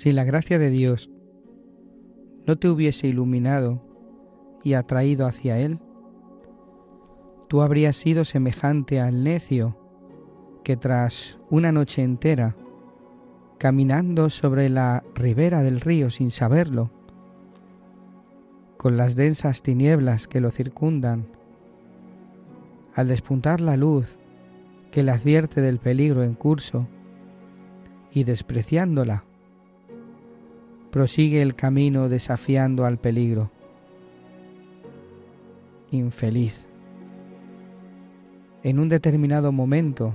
Si la gracia de Dios no te hubiese iluminado y atraído hacia Él, tú habrías sido semejante al necio que tras una noche entera, caminando sobre la ribera del río sin saberlo, con las densas tinieblas que lo circundan, al despuntar la luz que le advierte del peligro en curso, y despreciándola, prosigue el camino desafiando al peligro. Infeliz. En un determinado momento,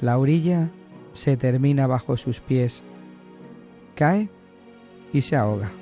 la orilla se termina bajo sus pies, cae y se ahoga.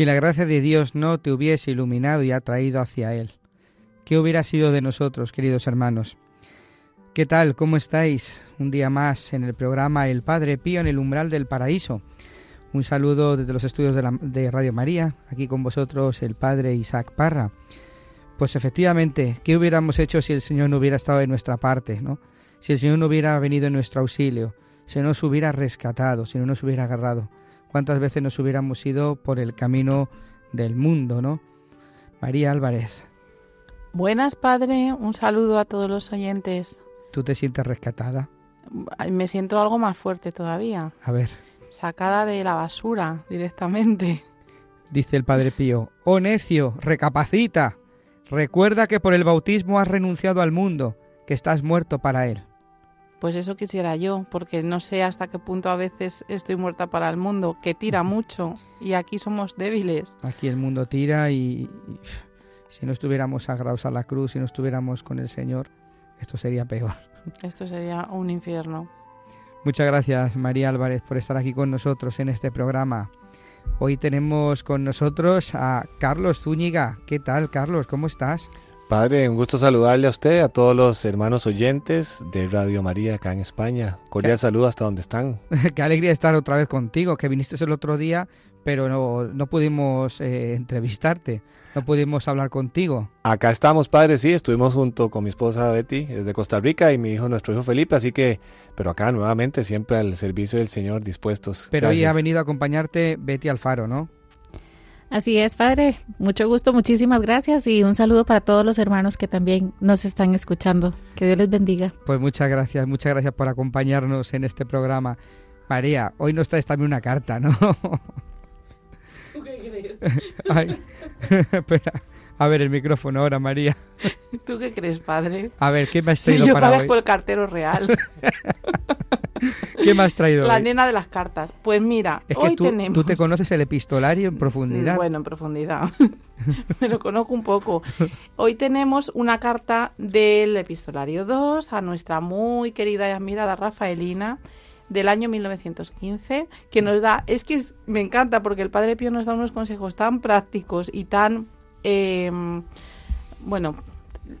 Si la gracia de Dios no te hubiese iluminado y atraído hacia Él, ¿qué hubiera sido de nosotros, queridos hermanos? ¿Qué tal? ¿Cómo estáis? Un día más en el programa El Padre Pío en el umbral del paraíso. Un saludo desde los estudios de, la- de Radio María, aquí con vosotros el Padre Isaac Parra. Pues efectivamente, ¿qué hubiéramos hecho si el Señor no hubiera estado de nuestra parte, no? Si el Señor no hubiera venido en nuestro auxilio, si no nos hubiera rescatado, si no nos hubiera agarrado. ¿Cuántas veces nos hubiéramos ido por el camino del mundo, no? María Álvarez, Buenas, padre. Un saludo a todos los oyentes. ¿tú te sientes rescatada? Me siento algo más fuerte todavía. A ver, Sacada de la basura directamente. dice el Padre Pío, oh necio, recapacita, recuerda que por el bautismo has renunciado al mundo, que estás muerto para él. Pues eso quisiera yo, porque no sé hasta qué punto a veces estoy muerta para el mundo, que tira mucho y aquí somos débiles. Aquí el mundo tira y, si no estuviéramos agarrados a la cruz, si no estuviéramos con el Señor, esto sería peor. Esto sería un infierno. Muchas gracias María Álvarez por estar aquí con nosotros en este programa. Hoy tenemos con nosotros a Carlos Zúñiga. ¿Qué tal, Carlos? ¿Cómo estás? Padre, un gusto saludarle a usted, a todos los hermanos oyentes de Radio María acá en España. Cordial saludo hasta donde están. Qué alegría estar otra vez contigo, que viniste el otro día, pero no, no pudimos eh, entrevistarte, no pudimos hablar contigo. Acá estamos, padre, sí, estuvimos junto con mi esposa Betty desde Costa Rica y mi hijo, nuestro hijo Felipe, así que, pero acá nuevamente siempre al servicio del Señor dispuestos. Pero hoy ha Gracias. venido a acompañarte Betty Alfaro, ¿no? Así es, padre. Mucho gusto, muchísimas gracias y un saludo para todos los hermanos que también nos están escuchando. Que Dios les bendiga. Pues muchas gracias, muchas gracias por acompañarnos en este programa. María, hoy nos traes también una carta, ¿no? ¿Tú qué crees? Ay, espera, A ver, el micrófono ahora, María. ¿Tú qué crees, padre? A ver, ¿qué me has Si traído yo para hoy? por el cartero real. ¿Qué me has traído La hoy? nena de las cartas. Pues mira, Es que hoy tú, tenemos... tú te conoces el epistolario en profundidad. Bueno, en profundidad. Me lo conozco un poco. Hoy tenemos una carta del epistolario 2 a nuestra muy querida y admirada Rafaelina del año 1915, que nos da, es que me encanta porque el Padre Pío nos da unos consejos tan prácticos y tan, eh, bueno,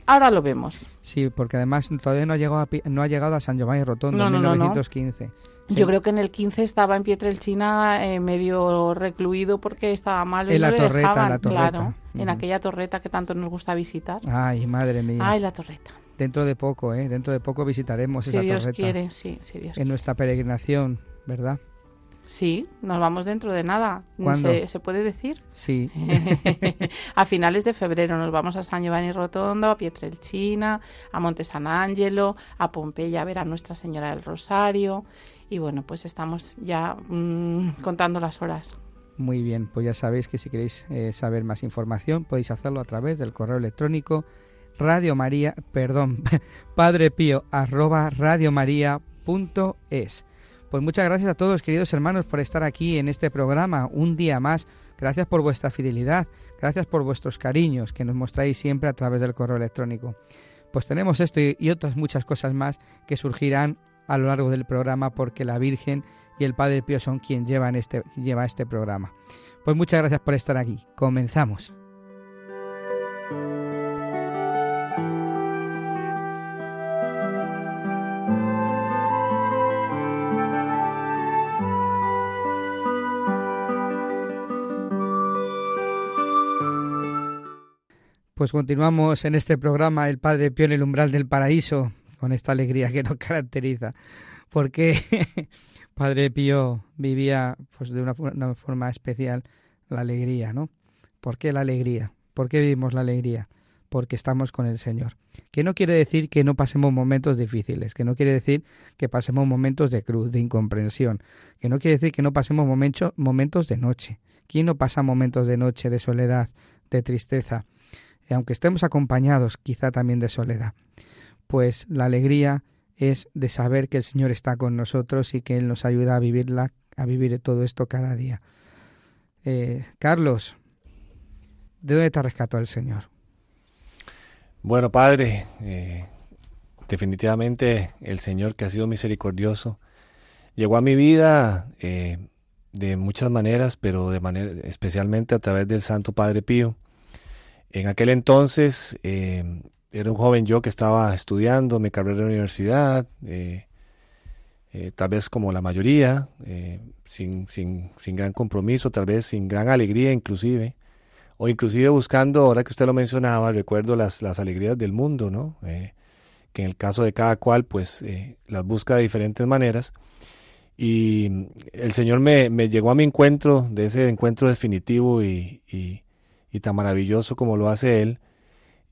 ahora lo vemos. Sí, porque además todavía no ha llegado a, no ha llegado a San Giovanni Rotondo No, en no, no, no. 1915. Sí. Yo creo que en el 15 estaba en Pietrelcina eh, medio recluido porque estaba malo y En no la torreta, dejaban, la torreta. claro, en aquella torreta que tanto nos gusta visitar. Ay, madre mía. Ay, la torreta. Dentro de poco, ¿eh? Dentro de poco visitaremos Si esa Dios torreta quiere, sí, si Dios en quiere. nuestra peregrinación, ¿verdad? Sí, nos vamos dentro de nada. ¿Cuándo? ¿Se, se puede decir? Sí. a finales de febrero nos vamos a San Giovanni Rotondo, a Pietrelcina, a Monte San Angelo, a Pompeya a ver a Nuestra Señora del Rosario. Y bueno, pues estamos ya mm, contando las horas. Muy bien, pues ya sabéis que si queréis eh, saber más información podéis hacerlo a través del correo electrónico Radio María, perdón, Padre Pío arroba radiomaria.es. Pues muchas gracias a todos, queridos hermanos, por estar aquí en este programa un día más. Gracias por vuestra fidelidad, gracias por vuestros cariños que nos mostráis siempre a través del correo electrónico. Pues tenemos esto y, otras muchas cosas más que surgirán a lo largo del programa porque la Virgen y el Padre Pío son quien llevan este, lleva este programa. Pues muchas gracias por estar aquí. Comenzamos. Pues continuamos en este programa El Padre Pío en el umbral del paraíso, con esta alegría que nos caracteriza, porque Padre Pío vivía pues de una, una forma especial la alegría, ¿no? ¿Por qué la alegría? ¿Por qué vivimos la alegría? Porque estamos con el Señor. Que no quiere decir que no pasemos momentos difíciles, que no quiere decir que pasemos momentos de cruz, de incomprensión, que no quiere decir que no pasemos momentos, momentos de noche. ¿Quién no pasa momentos de noche, de soledad, de tristeza? Aunque estemos acompañados quizá también de soledad. Pues la alegría es de saber que el Señor está con nosotros y que Él nos ayuda a vivirla, a vivir todo esto cada día. Eh, Carlos, ¿de dónde te rescató el Señor? Bueno, Padre, eh, definitivamente el Señor que ha sido misericordioso llegó a mi vida eh, de muchas maneras, pero de manera especialmente a través del Santo Padre Pío. En aquel entonces eh, era un joven yo que estaba estudiando mi carrera de universidad, eh, eh, tal vez como la mayoría, sin, sin, sin gran compromiso, tal vez sin gran alegría inclusive o inclusive buscando, ahora que usted lo mencionaba, recuerdo las, las alegrías del mundo, ¿no? Que en el caso de cada cual, pues las busca de diferentes maneras. Y el Señor me, me llegó a mi encuentro, de ese encuentro definitivo y, y tan maravilloso como lo hace Él,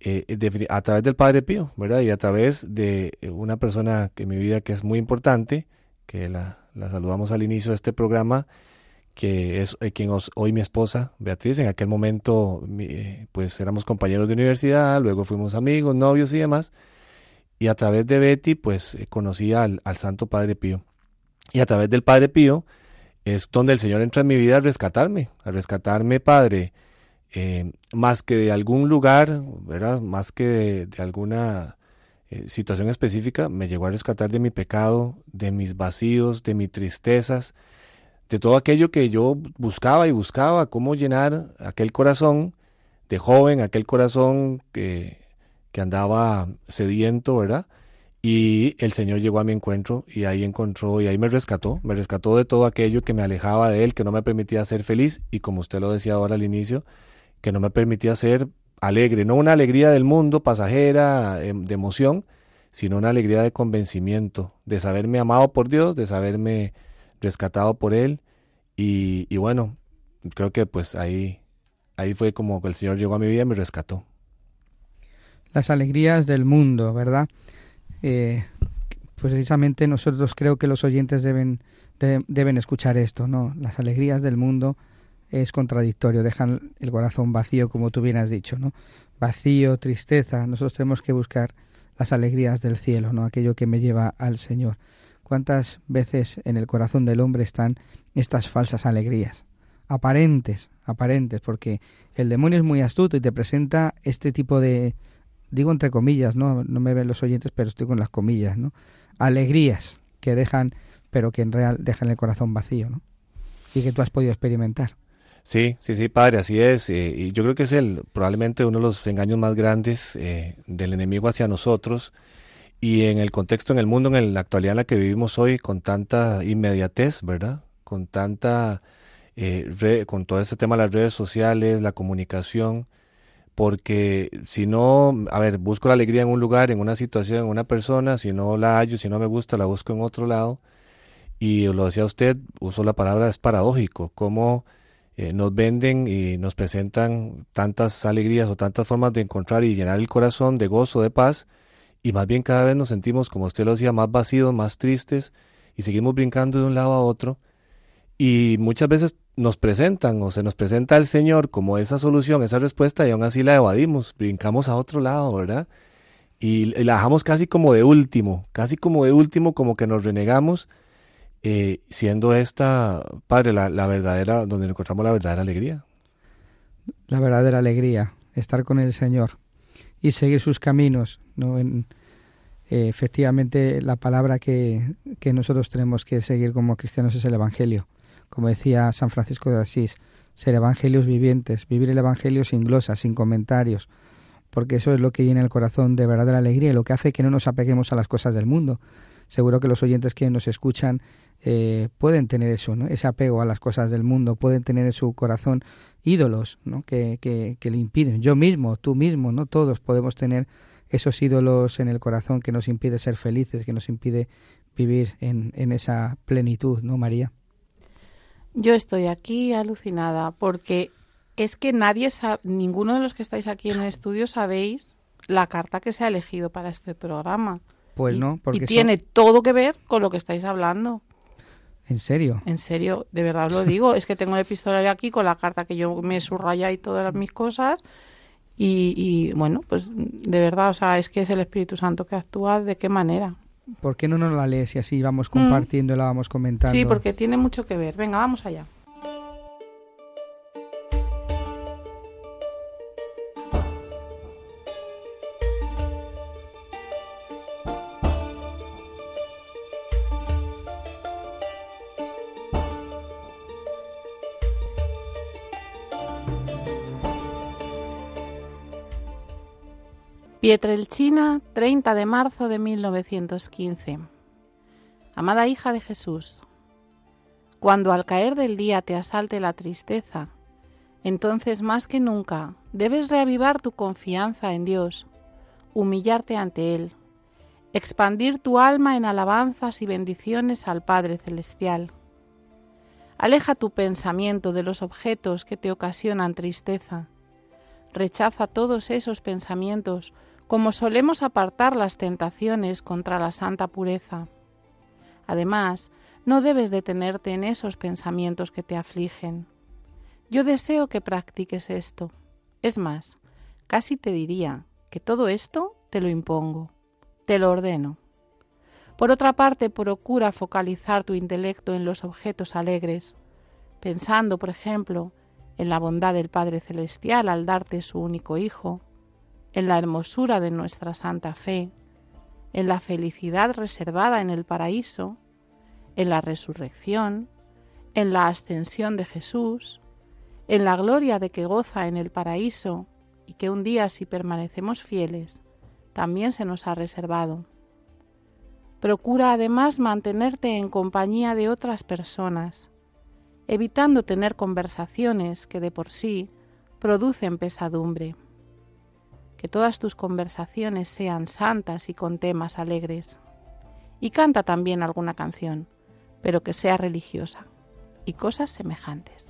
eh, de- a través del Padre Pío, ¿verdad? Y a través de una persona que en mi vida que es muy importante, que la, saludamos al inicio de este programa, que es eh, quien hoy mi esposa, Beatriz, en aquel momento eh, pues éramos compañeros de universidad, luego fuimos amigos, novios y demás, y a través de Betty pues eh, conocí al, al Santo Padre Pío. Y a través del Padre Pío es donde el Señor entra en mi vida a rescatarme, a rescatarme, Padre, eh, más que de algún lugar, ¿verdad? Más que de, alguna eh, situación específica, me llegó a rescatar de mi pecado, de mis vacíos, de mis tristezas, de todo aquello que yo buscaba y buscaba, cómo llenar aquel corazón de joven, aquel corazón que, que andaba sediento, ¿verdad? Y el Señor llegó a mi encuentro y ahí encontró y ahí me rescató, me rescató de todo aquello que me alejaba de Él, que no me permitía ser feliz y como usted lo decía ahora al inicio, que no me permitía ser alegre, no una alegría del mundo pasajera, em, de emoción, sino una alegría de convencimiento, de saberme amado por Dios, de saberme rescatado por Él y, bueno, creo que pues ahí, ahí fue como que el Señor llegó a mi vida y me rescató. Las alegrías del mundo, ¿verdad? Eh, precisamente nosotros creo que los oyentes deben, de- deben escuchar esto, ¿no? Las alegrías del mundo es contradictorio, dejan el corazón vacío, como tú bien has dicho, ¿no? Vacío, tristeza. Nosotros tenemos que buscar las alegrías del cielo, ¿no? Aquello que me lleva al Señor. ¿Cuántas veces en el corazón del hombre están estas falsas alegrías? Aparentes, aparentes, porque el demonio es muy astuto y te presenta este tipo de, digo entre comillas, ¿no? No me ven los oyentes, pero estoy con las comillas, ¿no? Alegrías que dejan, pero que en real dejan el corazón vacío, ¿no? Y que tú has podido experimentar. Sí, sí, sí, padre, así es. Eh, y yo creo que es el probablemente uno de los engaños más grandes eh, del enemigo hacia nosotros y en el contexto, en el mundo, en la actualidad en la que vivimos hoy, con tanta inmediatez, ¿verdad? Con tanta, eh, con todo ese tema de las redes sociales, la comunicación, porque si no, a ver, busco la alegría en un lugar, en una situación, en una persona, si no la hallo, si no me gusta, la busco en otro lado. Y lo decía usted, usó la palabra, es paradójico, como eh, nos venden y nos presentan tantas alegrías o tantas formas de encontrar y llenar el corazón de gozo, de paz, y más bien cada vez nos sentimos, como usted lo decía, más vacíos, más tristes, y seguimos brincando de un lado a otro, y muchas veces nos presentan o se nos presenta el Señor como esa solución, esa respuesta, y aún así la evadimos, brincamos a otro lado, ¿verdad? Y, la dejamos casi como de último, casi como de último, como que nos renegamos, eh, siendo esta, Padre, la, verdadera, donde encontramos la verdadera alegría. La verdadera alegría, estar con el Señor y seguir sus caminos. ¿no? En, eh, efectivamente, la palabra que, que nosotros tenemos que seguir como cristianos es el Evangelio. Como decía San Francisco de Asís, ser evangelios vivientes, vivir el Evangelio sin glosas, sin comentarios, porque eso es lo que llena el corazón de verdadera alegría y lo que hace que no nos apeguemos a las cosas del mundo. Seguro que los oyentes que nos escuchan eh, pueden tener eso, ¿no? ese apego a las cosas del mundo, pueden tener en su corazón ídolos ¿no? que, que, que, le impiden. Yo mismo, tú mismo, no todos podemos tener esos ídolos en el corazón que nos impide ser felices, que nos impide vivir en, en esa plenitud, ¿no, María? Yo estoy aquí alucinada porque es que nadie sabe, ninguno de los que estáis aquí en el estudio sabéis la carta que se ha elegido para este programa. Pues no, porque y tiene todo que ver con lo que estáis hablando. ¿En serio? En serio, de verdad os lo digo. es que tengo el epistolario aquí con la carta que yo me subraya y todas mis cosas. Y, y, bueno, pues de verdad, o sea, es que es el Espíritu Santo que actúa de qué manera. ¿Por qué no nos la lees y así vamos compartiendo y la vamos comentando? Sí, porque tiene mucho que ver. Venga, vamos allá. Pietrelchina, 30 de marzo de 1915. Amada hija de Jesús, cuando al caer del día te asalte la tristeza, entonces más que nunca debes reavivar tu confianza en Dios, humillarte ante Él, expandir tu alma en alabanzas y bendiciones al Padre Celestial. Aleja tu pensamiento de los objetos que te ocasionan tristeza. Rechaza todos esos pensamientos como solemos apartar las tentaciones contra la santa pureza. Además, no debes detenerte en esos pensamientos que te afligen. Yo deseo que practiques esto. Es más, casi te diría que todo esto te lo impongo, te lo ordeno. Por otra parte, procura focalizar tu intelecto en los objetos alegres, pensando, por ejemplo, en la bondad del Padre Celestial al darte su único Hijo, en la hermosura de nuestra santa fe, en la felicidad reservada en el paraíso, en la resurrección, en la ascensión de Jesús, en la gloria de que goza en el paraíso y que un día si permanecemos fieles, también se nos ha reservado. Procura además mantenerte en compañía de otras personas, evitando tener conversaciones que de por sí producen pesadumbre que todas tus conversaciones sean santas y con temas alegres. Y canta también alguna canción, pero que sea religiosa, y cosas semejantes.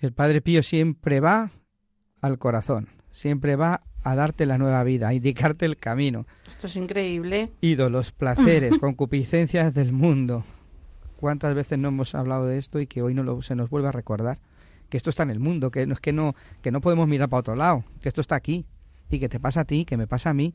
El Padre Pío siempre va al corazón, siempre va a darte la nueva vida, a indicarte el camino. Esto es increíble. Ídolos, placeres, concupiscencias del mundo. ¿Cuántas veces no hemos hablado de esto y que hoy no lo, se nos vuelve a recordar? Que esto está en el mundo, que no es que no, que no podemos mirar para otro lado, que esto está aquí y que te pasa a ti, que me pasa a mí.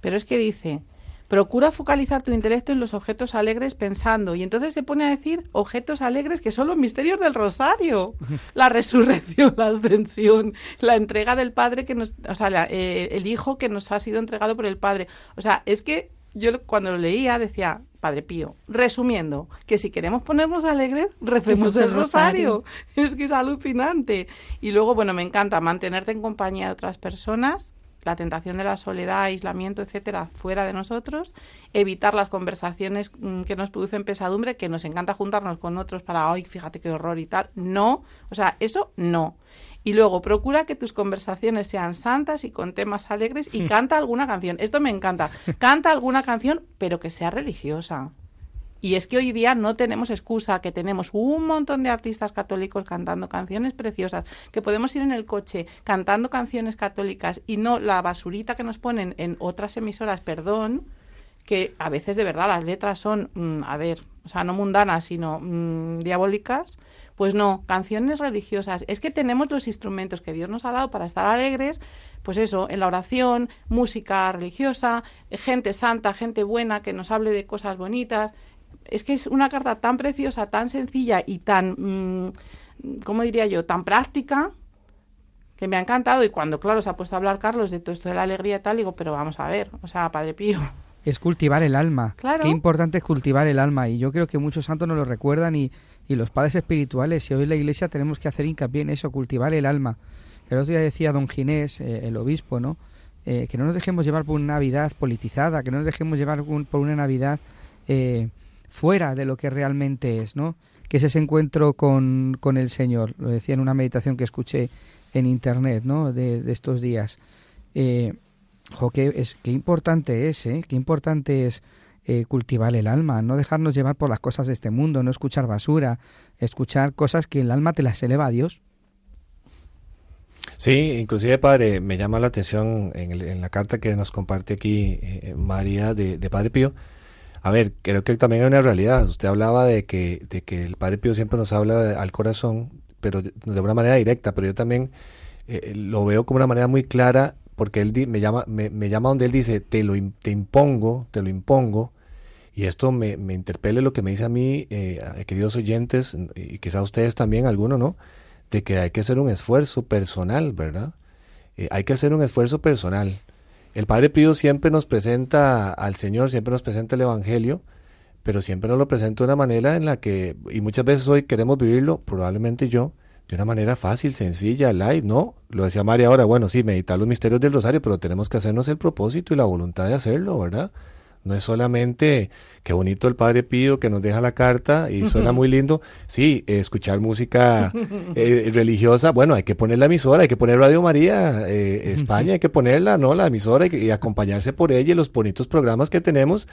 Pero es que dice, procura focalizar tu intelecto en los objetos alegres pensando. Y entonces se pone a decir objetos alegres que son los misterios del rosario. La resurrección, la ascensión, la entrega del Padre que nos, o sea, la- eh, el Hijo que nos ha sido entregado por el Padre. O sea, es que yo cuando lo leía decía, Padre Pío, resumiendo, que si queremos ponernos alegres, recemos el el rosario. Es que es alucinante. Y luego, bueno, me encanta mantenerte en compañía de otras personas, la tentación de la soledad, aislamiento, etcétera, fuera de nosotros, evitar las conversaciones mm, que nos producen pesadumbre, que nos encanta juntarnos con otros para, ay, fíjate qué horror y tal. No, o sea, eso no. Y luego, procura que tus conversaciones sean santas y con temas alegres y canta alguna canción. Esto me encanta. Canta alguna canción, pero que sea religiosa. Y es que hoy día no tenemos excusa, que tenemos un montón de artistas católicos cantando canciones preciosas, que podemos ir en el coche cantando canciones católicas y no la basurita que nos ponen en otras emisoras, perdón, que a veces de verdad las letras son, mm, a ver, o sea, no mundanas, sino mm, diabólicas. Pues no, canciones religiosas. Es que tenemos los instrumentos que Dios nos ha dado para estar alegres, pues eso, en la oración, música religiosa, gente santa, gente buena que nos hable de cosas bonitas es que es una carta tan preciosa, tan sencilla y tan, mm, ¿cómo diría yo?, tan práctica, que me ha encantado. Y cuando, claro, se ha puesto a hablar Carlos de todo esto de la alegría y tal, digo, pero vamos a ver, o sea, Padre Pío. Es cultivar el alma. Claro. Qué importante es cultivar el alma. Y yo creo que muchos santos nos lo recuerdan y, y los padres espirituales. Y hoy en la iglesia tenemos que hacer hincapié en eso, cultivar el alma. El otro día decía don Ginés, eh, el obispo, ¿no? Eh, que no nos dejemos llevar por una Navidad politizada, que no nos dejemos llevar un- por una Navidad eh, fuera de lo que realmente es, ¿no? Que es ese encuentro con, con el Señor. Lo decía en una meditación que escuché en internet, ¿no? De, estos días. Eh, qué, es, qué importante es, ¿eh? Qué importante es eh, cultivar el alma, no dejarnos llevar por las cosas de este mundo, no escuchar basura, escuchar cosas que el alma te las eleva a Dios. Sí, inclusive, padre, me llama la atención en la carta que nos comparte aquí eh, María de, de Padre Pío. A ver, creo que también hay una realidad. Usted hablaba de que, de que el Padre Pío siempre nos habla al corazón, pero de, una manera directa, pero yo también eh, lo veo como una manera muy clara porque él me llama me, llama donde él dice, te lo te impongo, te lo impongo, y esto me, me interpele lo que me dice a mí, eh, queridos oyentes, y quizá ustedes también, alguno, ¿no? De que hay que hacer un esfuerzo personal, ¿verdad? Eh, hay que hacer un esfuerzo personal. El Padre Pío siempre nos presenta al Señor, siempre nos presenta el Evangelio, pero siempre nos lo presenta de una manera en la que, y muchas veces hoy queremos vivirlo, probablemente yo, de una manera fácil, sencilla, live, ¿no? Lo decía María ahora, bueno, sí, meditar los misterios del rosario, pero tenemos que hacernos el propósito y la voluntad de hacerlo, ¿verdad? No es solamente qué bonito el Padre Pío que nos deja la carta y suena muy lindo. Sí, escuchar música eh, religiosa, bueno, hay que poner la emisora, hay que poner Radio María eh, España, hay que ponerla, ¿no? La emisora y, y acompañarse por ella y los bonitos programas que tenemos.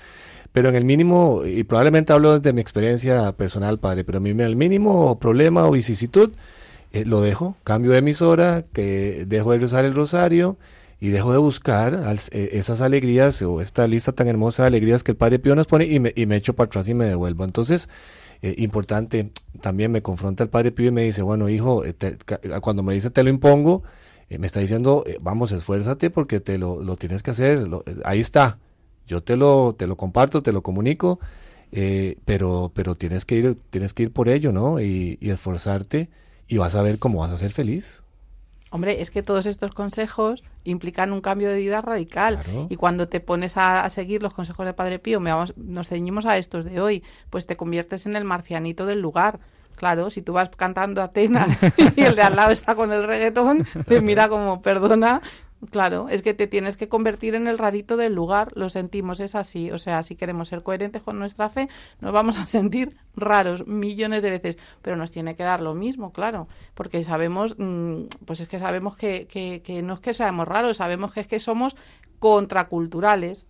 Pero en el mínimo, y probablemente hablo desde mi experiencia personal, padre, pero a mí en el mínimo problema o vicisitud, eh, lo dejo, cambio de emisora, que dejo de rezar el rosario y dejo de buscar eh, esas alegrías o esta lista tan hermosa de alegrías que el Padre Pío nos pone y me, y me echo para atrás y me devuelvo. Entonces, eh, importante, también me confronta el Padre Pío y me dice, bueno, hijo, eh, cuando me dice te lo impongo, me está diciendo, vamos, esfuérzate porque te lo, lo tienes que hacer, ahí está, yo te lo, te lo comparto, te lo comunico, pero, pero tienes que ir, tienes que ir por ello, ¿no? Y, y esforzarte y vas a ver cómo vas a ser feliz. Hombre, es que todos estos consejos implican un cambio de vida radical. Claro. Y cuando te pones a, a seguir los consejos de Padre Pío, me vamos- nos ceñimos a estos de hoy, pues te conviertes en el marcianito del lugar. Claro, si tú vas cantando Atenas y el de al lado está con el reggaetón, te mira como, perdona. Claro, es que te tienes que convertir en el rarito del lugar, lo sentimos, es así. O sea, si queremos ser coherentes con nuestra fe, nos vamos a sentir raros millones de veces, pero nos tiene que dar lo mismo, claro, porque sabemos, mm, pues es que sabemos que, que, que no es que seamos raros, sabemos que es que somos contraculturales.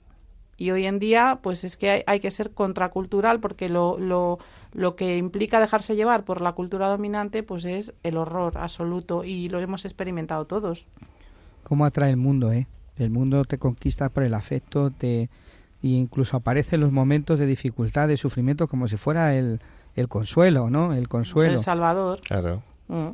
Y hoy en día, pues es que hay, hay que ser contracultural porque lo, lo, lo que implica dejarse llevar por la cultura dominante, pues es el horror absoluto y lo hemos experimentado todos. ¿Cómo atrae el mundo, eh? El mundo te conquista por el afecto, te y incluso aparecen los momentos de dificultad, de sufrimiento, como si fuera el, el consuelo, ¿no? El consuelo. El Salvador. Claro. Mm.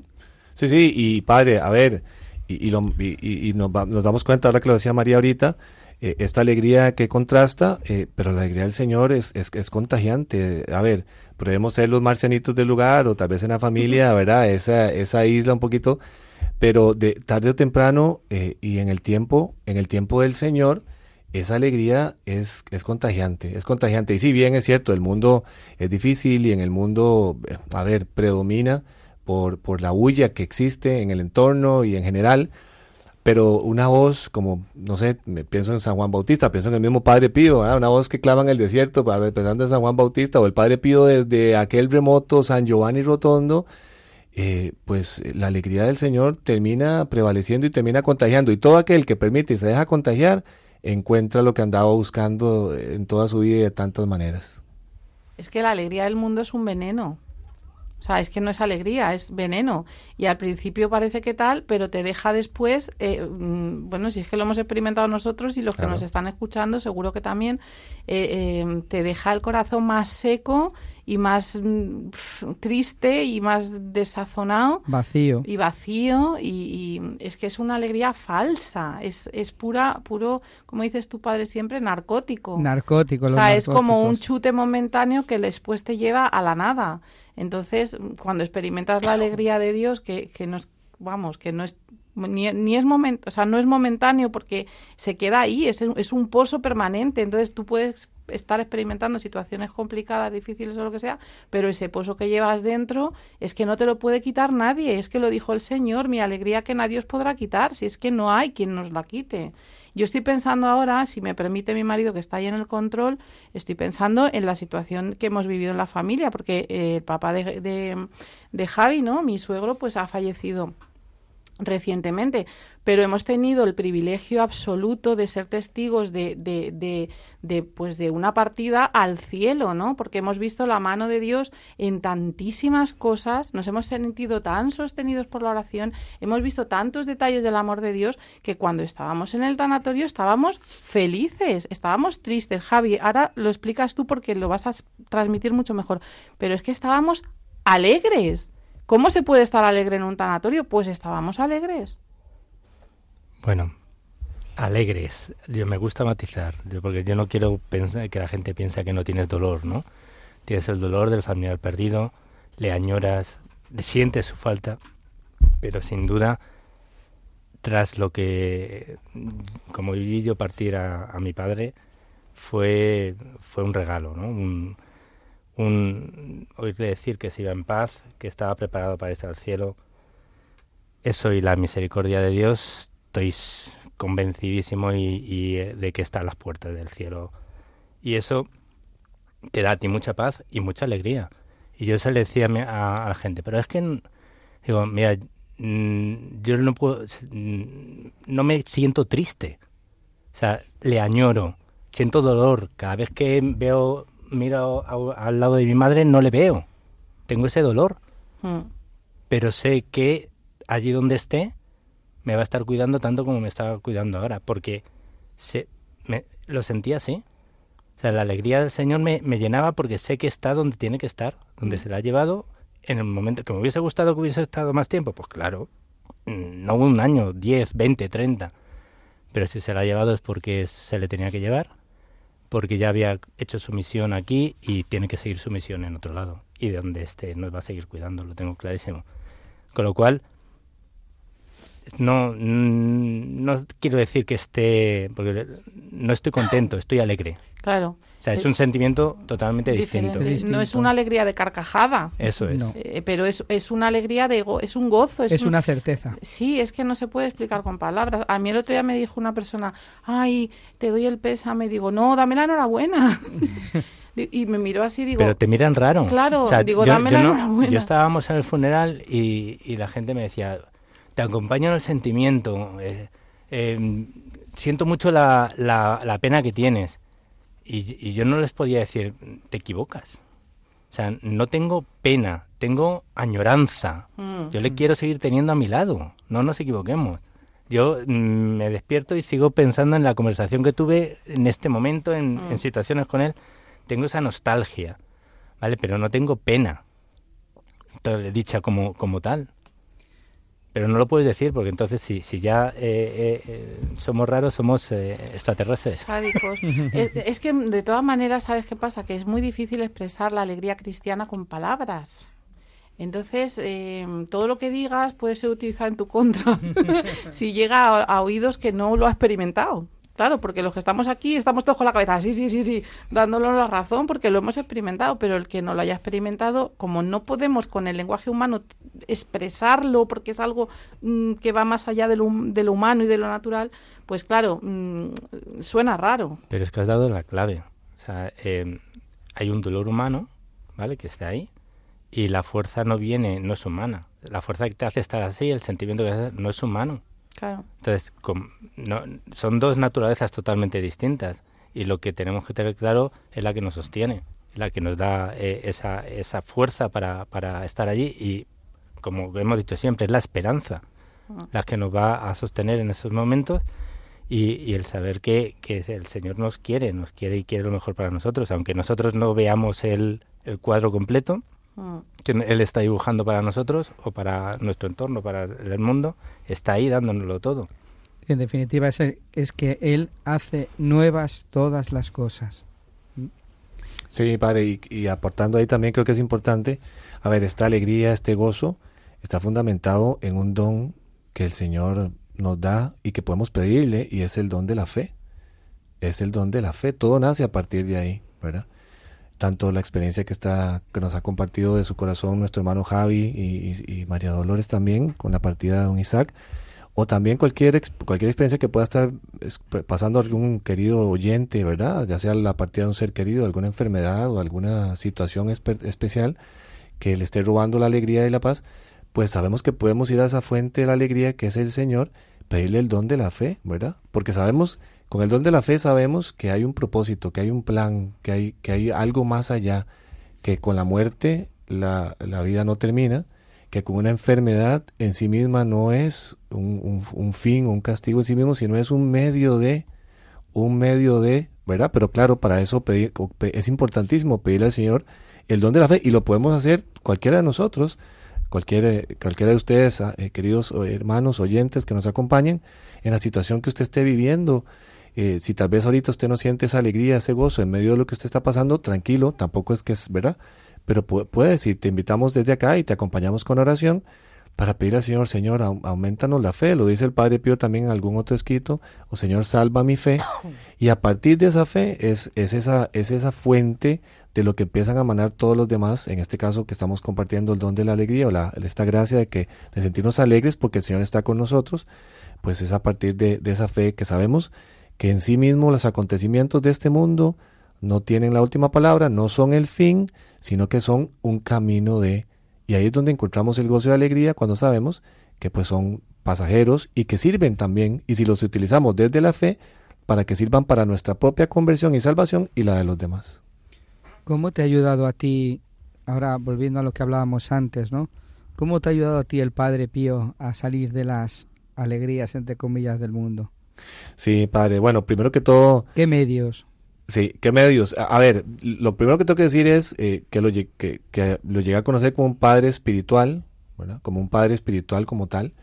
Sí, sí, y padre, a ver, y, y, lo- y- y- y nos, va- nos damos cuenta ahora que lo decía María ahorita, eh, esta alegría que contrasta, eh, pero la alegría del Señor es, es, es contagiante. A ver, podemos ser los marcianitos del lugar o tal vez en la familia, ¿verdad? Esa, esa isla un poquito, pero de tarde o temprano eh, y en el tiempo, en el tiempo del Señor, esa alegría es, es contagiante, es contagiante. Y si bien es cierto, el mundo es difícil y en el mundo, eh, a ver, predomina por, por la bulla que existe en el entorno y en general, pero una voz como, no sé, me pienso en San Juan Bautista, pienso en el mismo Padre Pío, una voz que clama en el desierto, para pensando en San Juan Bautista, o el Padre Pío desde aquel remoto San Giovanni Rotondo, eh, pues eh, la alegría del Señor termina prevaleciendo y termina contagiando, y todo aquel que permite y se deja contagiar, encuentra lo que andaba buscando en toda su vida y de tantas maneras. Es que la alegría del mundo es un veneno. O sea, es que no es alegría, es veneno. Y al principio parece que tal, pero te deja después, eh, mm, bueno, si es que lo hemos experimentado nosotros y los Claro. que nos están escuchando, seguro que también, eh, eh, te deja el corazón más seco y más mm, pf, triste y más desazonado Vacío. y vacío y, y es que es una alegría falsa, es, es pura, puro, como dices tu padre siempre, narcótico. Narcótico. O sea, es como un chute momentáneo que después te lleva a la nada. Entonces, cuando experimentas la alegría de Dios, que, que no es, vamos, que no es ni, ni es momento, o sea, no es momentáneo porque se queda ahí, es, es un pozo permanente. Entonces tú puedes estar experimentando situaciones complicadas, difíciles o lo que sea, pero ese pozo que llevas dentro es que no te lo puede quitar nadie, es que lo dijo el Señor, mi alegría que nadie os podrá quitar, si es que no hay quien nos la quite. Yo estoy pensando ahora, si me permite mi marido que está ahí en el control, estoy pensando en la situación que hemos vivido en la familia, porque eh, el papá de, de, de Javi, ¿no? Mi suegro, pues ha fallecido recientemente, pero hemos tenido el privilegio absoluto de ser testigos de, de, pues de una partida al cielo, ¿no? Porque hemos visto la mano de Dios en tantísimas cosas, nos hemos sentido tan sostenidos por la oración, hemos visto tantos detalles del amor de Dios que cuando estábamos en el tanatorio estábamos felices, estábamos tristes. Javi, ahora lo explicas tú porque lo vas a transmitir mucho mejor, pero es que estábamos alegres. ¿Cómo se puede estar alegre en un tanatorio? Pues estábamos alegres. Bueno, alegres. Yo me gusta matizar, porque yo no quiero pensar que la gente piensa que no tienes dolor, ¿no? Tienes el dolor del familiar perdido, le añoras, le sientes su falta, pero sin duda, tras lo que, como viví yo partir a, mi padre, fue, fue un regalo, ¿no? Un oírle decir que se iba en paz, que estaba preparado para irse al cielo. Eso y la misericordia de Dios, estoy convencidísimo y, eh, de que está a las puertas del cielo. Y eso te da a ti mucha paz y mucha alegría. Y yo se le decía a, a- la gente, pero es que, digo, mira, yo no puedo, no me siento triste. O sea, le añoro, siento dolor. Cada vez que veo, miro a- al lado de mi madre, no le veo. Tengo ese dolor Mm. pero sé que allí donde esté me va a estar cuidando tanto como me estaba cuidando ahora, porque se, me, lo sentía así. O sea, la alegría del Señor me, me llenaba porque sé que está donde tiene que estar, donde se la ha llevado en el momento que me hubiese gustado que hubiese estado más tiempo, pues claro, no un año, 10, 20, 30, pero si se la ha llevado es porque se le tenía que llevar, porque ya había hecho su misión aquí y tiene que seguir su misión en otro lado. Y de donde esté nos va a seguir cuidando, lo tengo clarísimo. Con lo cual, no, mm, no quiero decir que esté, porque no estoy contento, estoy alegre. Claro. O sea, es Eh, un sentimiento totalmente distinto. No es una alegría de carcajada, Eso es. No. eh, pero es, es una alegría de go- es un gozo. Es, Es un- una certeza. Sí, es que no se puede explicar con palabras. A mí el otro día me dijo una persona, ay, te doy el pésame. Digo, no, dame la enhorabuena. Y me miró así, digo, Pero te miran raro. Claro, digo, dame la enhorabuena. Yo estábamos en el funeral y, y la gente me decía, te acompaño en el sentimiento, eh, eh, siento mucho la, la, la pena que tienes. y, yo no les podía decir, te equivocas. O sea, no tengo pena, tengo añoranza. Mm. Yo le quiero seguir teniendo a mi lado, no nos equivoquemos. Yo mm, me despierto y sigo pensando en la conversación que tuve en este momento, en, Mm. en situaciones con él. Tengo esa nostalgia, ¿vale? Pero no tengo pena, dicha como, como tal. Pero no lo puedes decir porque entonces si, si ya eh, eh, eh, somos raros, somos eh, extraterrestres. Sádicos. es, es que de todas maneras, ¿sabes qué pasa? Que es muy difícil expresar la alegría cristiana con palabras. Entonces, eh, todo lo que digas puede ser utilizado en tu contra si llega a, a oídos que no lo ha experimentado. Claro, porque los que estamos aquí estamos todos con la cabeza, sí, sí, sí, sí, dándonos la razón porque lo hemos experimentado, pero el que no lo haya experimentado, como no podemos con el lenguaje humano expresarlo porque es algo mm, que va más allá de lo, de lo humano y de lo natural, pues claro, mm, suena raro. Pero es que has dado la clave. O sea, eh, hay un dolor humano, ¿vale? Que está ahí. Y la fuerza no viene, no es humana. La fuerza que te hace estar así, el sentimiento que te hace, no es humano. Claro. Entonces, no, son dos naturalezas totalmente distintas. Y lo que tenemos que tener claro es la que nos sostiene, la que nos da eh, esa, esa fuerza para, para estar allí. Y como hemos dicho siempre, es la esperanza la que nos va a sostener en esos momentos y, y el saber que, que el Señor nos quiere, nos quiere y quiere lo mejor para nosotros, aunque nosotros no veamos el, el cuadro completo Mm. que Él está dibujando para nosotros o para nuestro entorno, para el mundo, está ahí dándonoslo todo. En definitiva, es, es que Él hace nuevas todas las cosas. Sí, padre, y, y aportando ahí también creo que es importante, a ver, esta alegría, este gozo, está fundamentado en un don que el Señor nos da y que podemos pedirle, y es el don de la fe. Es el don de la fe, todo nace a partir de ahí, ¿verdad? Tanto la experiencia que está, que nos ha compartido de su corazón nuestro hermano Javi y, María Dolores también, con la partida de don Isaac, o también cualquier, cualquier experiencia que pueda estar es- pasando algún querido oyente, ¿verdad? Ya sea la partida de un ser querido, alguna enfermedad o alguna situación espe- especial que le esté robando la alegría y la paz, pues sabemos que podemos ir a esa fuente de la alegría que es el Señor, pedirle el don de la fe, ¿verdad? Porque sabemos, con el don de la fe sabemos que hay un propósito, que hay un plan, que hay, que hay algo más allá, que con la muerte la, la vida no termina, que con una enfermedad en sí misma no es un, un- un fin un castigo en sí mismo, sino es un medio de, un medio de, ¿verdad? Pero claro, para eso pedir, es importantísimo pedirle al Señor el don de la fe y lo podemos hacer cualquiera de nosotros, cualquiera, cualquiera de ustedes, ah, eh, queridos o hermanos, oyentes que nos acompañen en la situación que usted esté viviendo. Eh, si tal vez ahorita usted no siente esa alegría, ese gozo en medio de lo que usted está pasando, tranquilo, tampoco es que es verdad, pero pu- puede decir, te invitamos desde acá y te acompañamos con oración para pedir al Señor, Señor, au- aumentanos la fe, lo dice el Padre Pío también en algún otro escrito, o Señor, salva mi fe, y a partir de esa fe es, es, esa, es esa fuente de lo que empiezan a manar todos los demás, en este caso que estamos compartiendo el don de la alegría o la, esta gracia de, que, de sentirnos alegres porque el Señor está con nosotros, pues es a partir de, de esa fe que sabemos que en sí mismo los acontecimientos de este mundo no tienen la última palabra, no son el fin, sino que son un camino de... Y ahí es donde encontramos el gozo y alegría cuando sabemos que pues son pasajeros y que sirven también, y si los utilizamos desde la fe, para que sirvan para nuestra propia conversión y salvación y la de los demás. ¿Cómo te ha ayudado a ti, ahora volviendo a lo que hablábamos antes, ¿no? ¿Cómo te ha ayudado a ti el Padre Pío a salir de las alegrías, entre comillas, del mundo? Sí, padre. Bueno, primero que todo, ¿Qué medios? Sí, ¿qué medios? A, a ver, lo primero que tengo que decir es eh, que, lo, que, que lo llegué a conocer como un padre espiritual, ¿verdad? Como un padre espiritual como tal.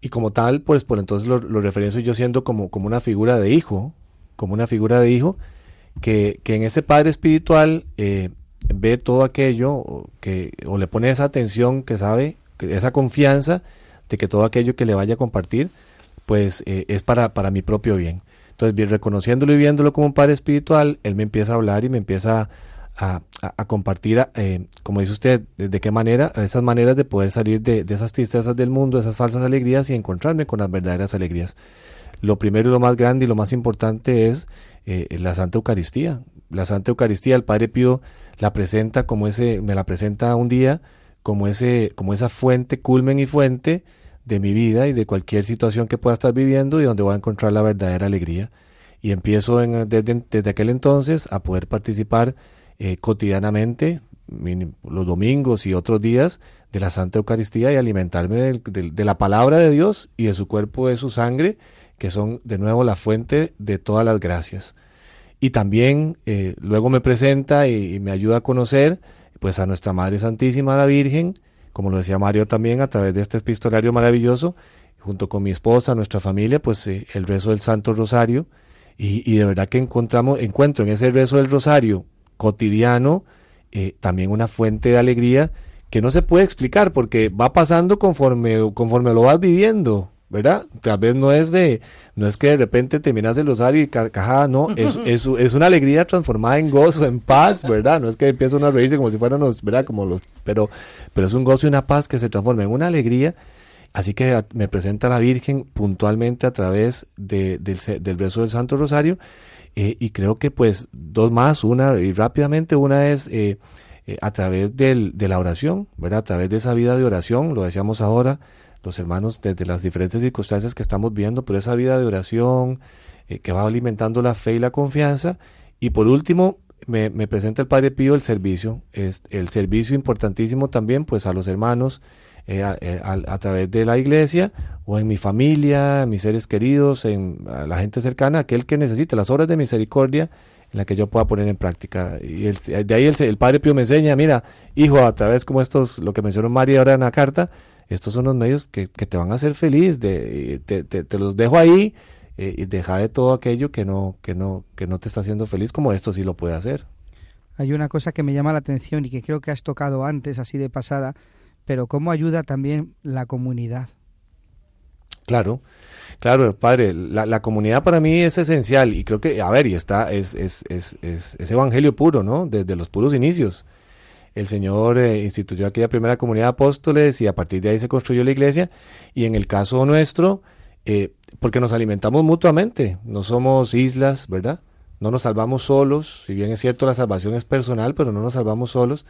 Y como tal, pues por entonces lo, lo referencio yo siendo como, como una figura de hijo, como una figura de hijo, que, que en ese padre espiritual eh, ve todo aquello, o que, o le pone esa atención que sabe, que esa confianza de que todo aquello que le vaya a compartir, pues eh, es para, para mi propio bien. Entonces, bien, reconociéndolo y viéndolo como un padre espiritual, él me empieza a hablar y me empieza a, a- compartir, eh, como dice usted, de, qué manera, esas maneras de poder salir de, de esas tristezas del mundo, esas falsas alegrías y encontrarme con las verdaderas alegrías. Lo primero y lo más grande y lo más importante es eh, la Santa Eucaristía. La Santa Eucaristía, el Padre Pío la presenta como ese, me la presenta un día como ese, como esa fuente, culmen y fuente de mi vida y de cualquier situación que pueda estar viviendo y donde voy a encontrar la verdadera alegría. y empiezo desde, desde, aquel entonces a poder participar eh, cotidianamente, los domingos y otros días, de la Santa Eucaristía y alimentarme de la palabra de Dios y de su cuerpo, de su sangre, que son de nuevo la fuente de todas las gracias. Y también eh, luego me presenta y, y, me ayuda a conocer pues a nuestra Madre Santísima, la Virgen, como lo decía Mario también, a través de este epistolario maravilloso, junto con mi esposa, nuestra familia, pues eh, el rezo del Santo Rosario. Y, y, de verdad que encontramos, encuentro en ese rezo del Rosario cotidiano eh, también una fuente de alegría que no se puede explicar porque va pasando conforme, conforme lo vas viviendo. ¿Verdad? Tal vez no es de, no es que de repente terminas el rosario y carcajada, no, es, es, es, una alegría transformada en gozo, en paz, ¿verdad? No es que empieza uno a reírse como si fueran los, ¿verdad? Como los, pero, pero es un gozo y una paz que se transforma en una alegría. Así que me presenta la Virgen puntualmente a través de, del, del rezo del Santo Rosario. Eh, y creo que pues dos más, una y rápidamente, una es eh, eh, a través del, de la oración, ¿verdad? A través de esa vida de oración, lo decíamos ahora, los hermanos desde las diferentes circunstancias que estamos viendo, pero esa vida de oración eh, que va alimentando la fe y la confianza. Y por último, me, me, presenta el Padre Pío el servicio, es el servicio importantísimo también pues a los hermanos eh, a, eh, a, a, través de la iglesia o en mi familia, en mis seres queridos, en la gente cercana, aquel que necesite las obras de misericordia en la que yo pueda poner en práctica. Y el, de ahí el, el, Padre Pío me enseña, mira, hijo, a través como estos, lo que mencionó María ahora en la carta, estos son los medios que, que te van a hacer feliz, de, te, te, te los dejo ahí eh, y deja de todo aquello que no, que, no, que no te está haciendo feliz, como esto sí lo puede hacer. Hay una cosa que me llama la atención y que creo que has tocado antes, así de pasada, pero cómo ayuda también la comunidad. Claro, claro, padre, la, la, comunidad para mí es esencial y creo que, a ver, y está, es, es, es, es, es evangelio puro, ¿no? Desde los puros inicios el Señor eh, instituyó aquella primera comunidad de apóstoles y a partir de ahí se construyó la iglesia. Y en el caso nuestro, eh, porque nos alimentamos mutuamente, no somos islas, ¿verdad? No nos salvamos solos, si bien es cierto la salvación es personal, pero no nos salvamos solos.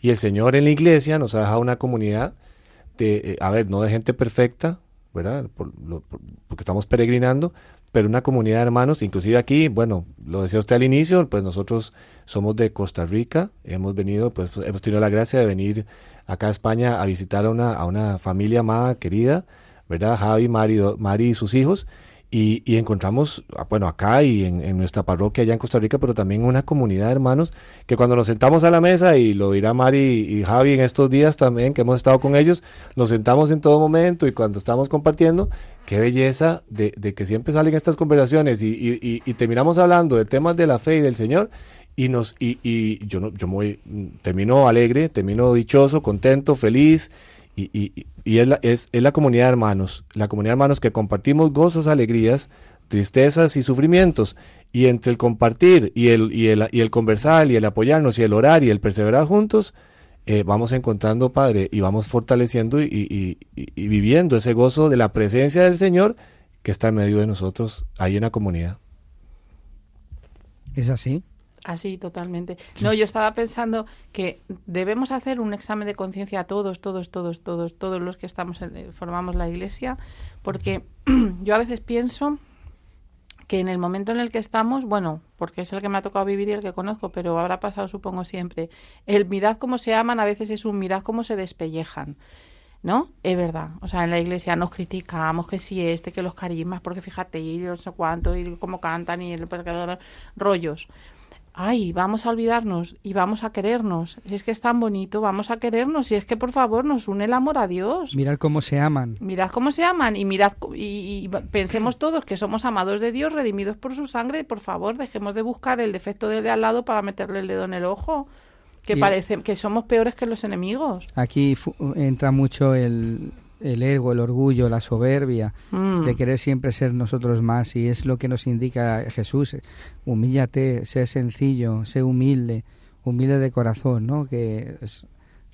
Y el Señor en la iglesia nos ha dejado una comunidad de, eh, a ver, no de gente perfecta, ¿verdad? Por, lo, por, porque estamos peregrinando, pero una comunidad de hermanos, inclusive aquí, bueno, lo decía usted al inicio, pues nosotros somos de Costa Rica, hemos venido, pues hemos tenido la gracia de venir acá a España a visitar a una, a una familia amada, querida, ¿verdad? Javi, Mari, Mari y sus hijos, y, y, encontramos, bueno, acá y en, nuestra parroquia allá en Costa Rica, pero también una comunidad de hermanos que cuando nos sentamos a la mesa, y lo dirá Mari y Javi en estos días también, que hemos estado con ellos, nos sentamos en todo momento y cuando estamos compartiendo, qué belleza de, que siempre salen estas conversaciones y, terminamos hablando de temas de la fe y del Señor. Y, nos, y, yo, no, yo muy, termino alegre, termino dichoso, contento, feliz, y, y, y es, la, es, es, la comunidad de hermanos, la comunidad de hermanos que compartimos gozos, alegrías, tristezas y sufrimientos. Y entre el compartir y el, y el, y el conversar y el apoyarnos y el orar y el perseverar juntos, eh, vamos encontrando, Padre, y vamos fortaleciendo y, y, viviendo ese gozo de la presencia del Señor que está en medio de nosotros, ahí en la comunidad. ¿Es así? Así, totalmente. No, yo estaba pensando que debemos hacer un examen de conciencia a todos, todos, todos, todos, todos los que estamos en, formamos la iglesia, porque yo a veces pienso que en el momento en el que estamos, bueno, porque es el que me ha tocado vivir y el que conozco, pero habrá pasado supongo siempre, el mirad cómo se aman a veces es un mirad cómo se despellejan. ¿No? Es verdad. O sea, en la iglesia nos criticamos que si este, que los carismas, porque fíjate, y no sé cuánto, y cómo cantan, y el rollos ay, vamos a olvidarnos y vamos a querernos. Si es que es tan bonito, vamos a querernos. Y es que, por favor, nos une el amor a Dios. Mirad cómo se aman. Mirad cómo se aman y mirad y, y, pensemos todos que somos amados de Dios, redimidos por su sangre. Y por favor, dejemos de buscar el defecto del de al lado para meterle el dedo en el ojo. Que y parece que somos peores que los enemigos. Aquí entra mucho el, el ego, el orgullo, la soberbia, mm. de querer siempre ser nosotros más, y es lo que nos indica Jesús. Humíllate, sé sencillo, sé humilde, humilde de corazón, ¿no? Que es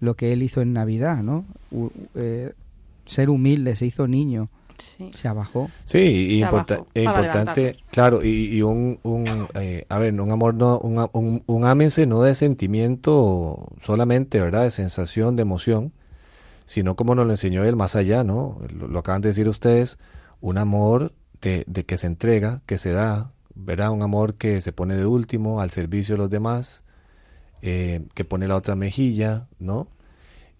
lo que él hizo en Navidad, ¿no? U eh, ser humilde, se hizo niño. Sí. Se abajó. Sí, se importa, abajó importante, claro, y, y un, un eh, a ver, un amor, no, un, un, un ámense no de sentimiento solamente, ¿verdad? De sensación, de emoción, sino como nos lo enseñó él más allá, ¿no? Lo, acaban de decir ustedes, un amor de, de, que se entrega, que se da, ¿verdad? Un amor que se pone de último, al servicio de los demás, eh, que pone la otra mejilla, ¿no?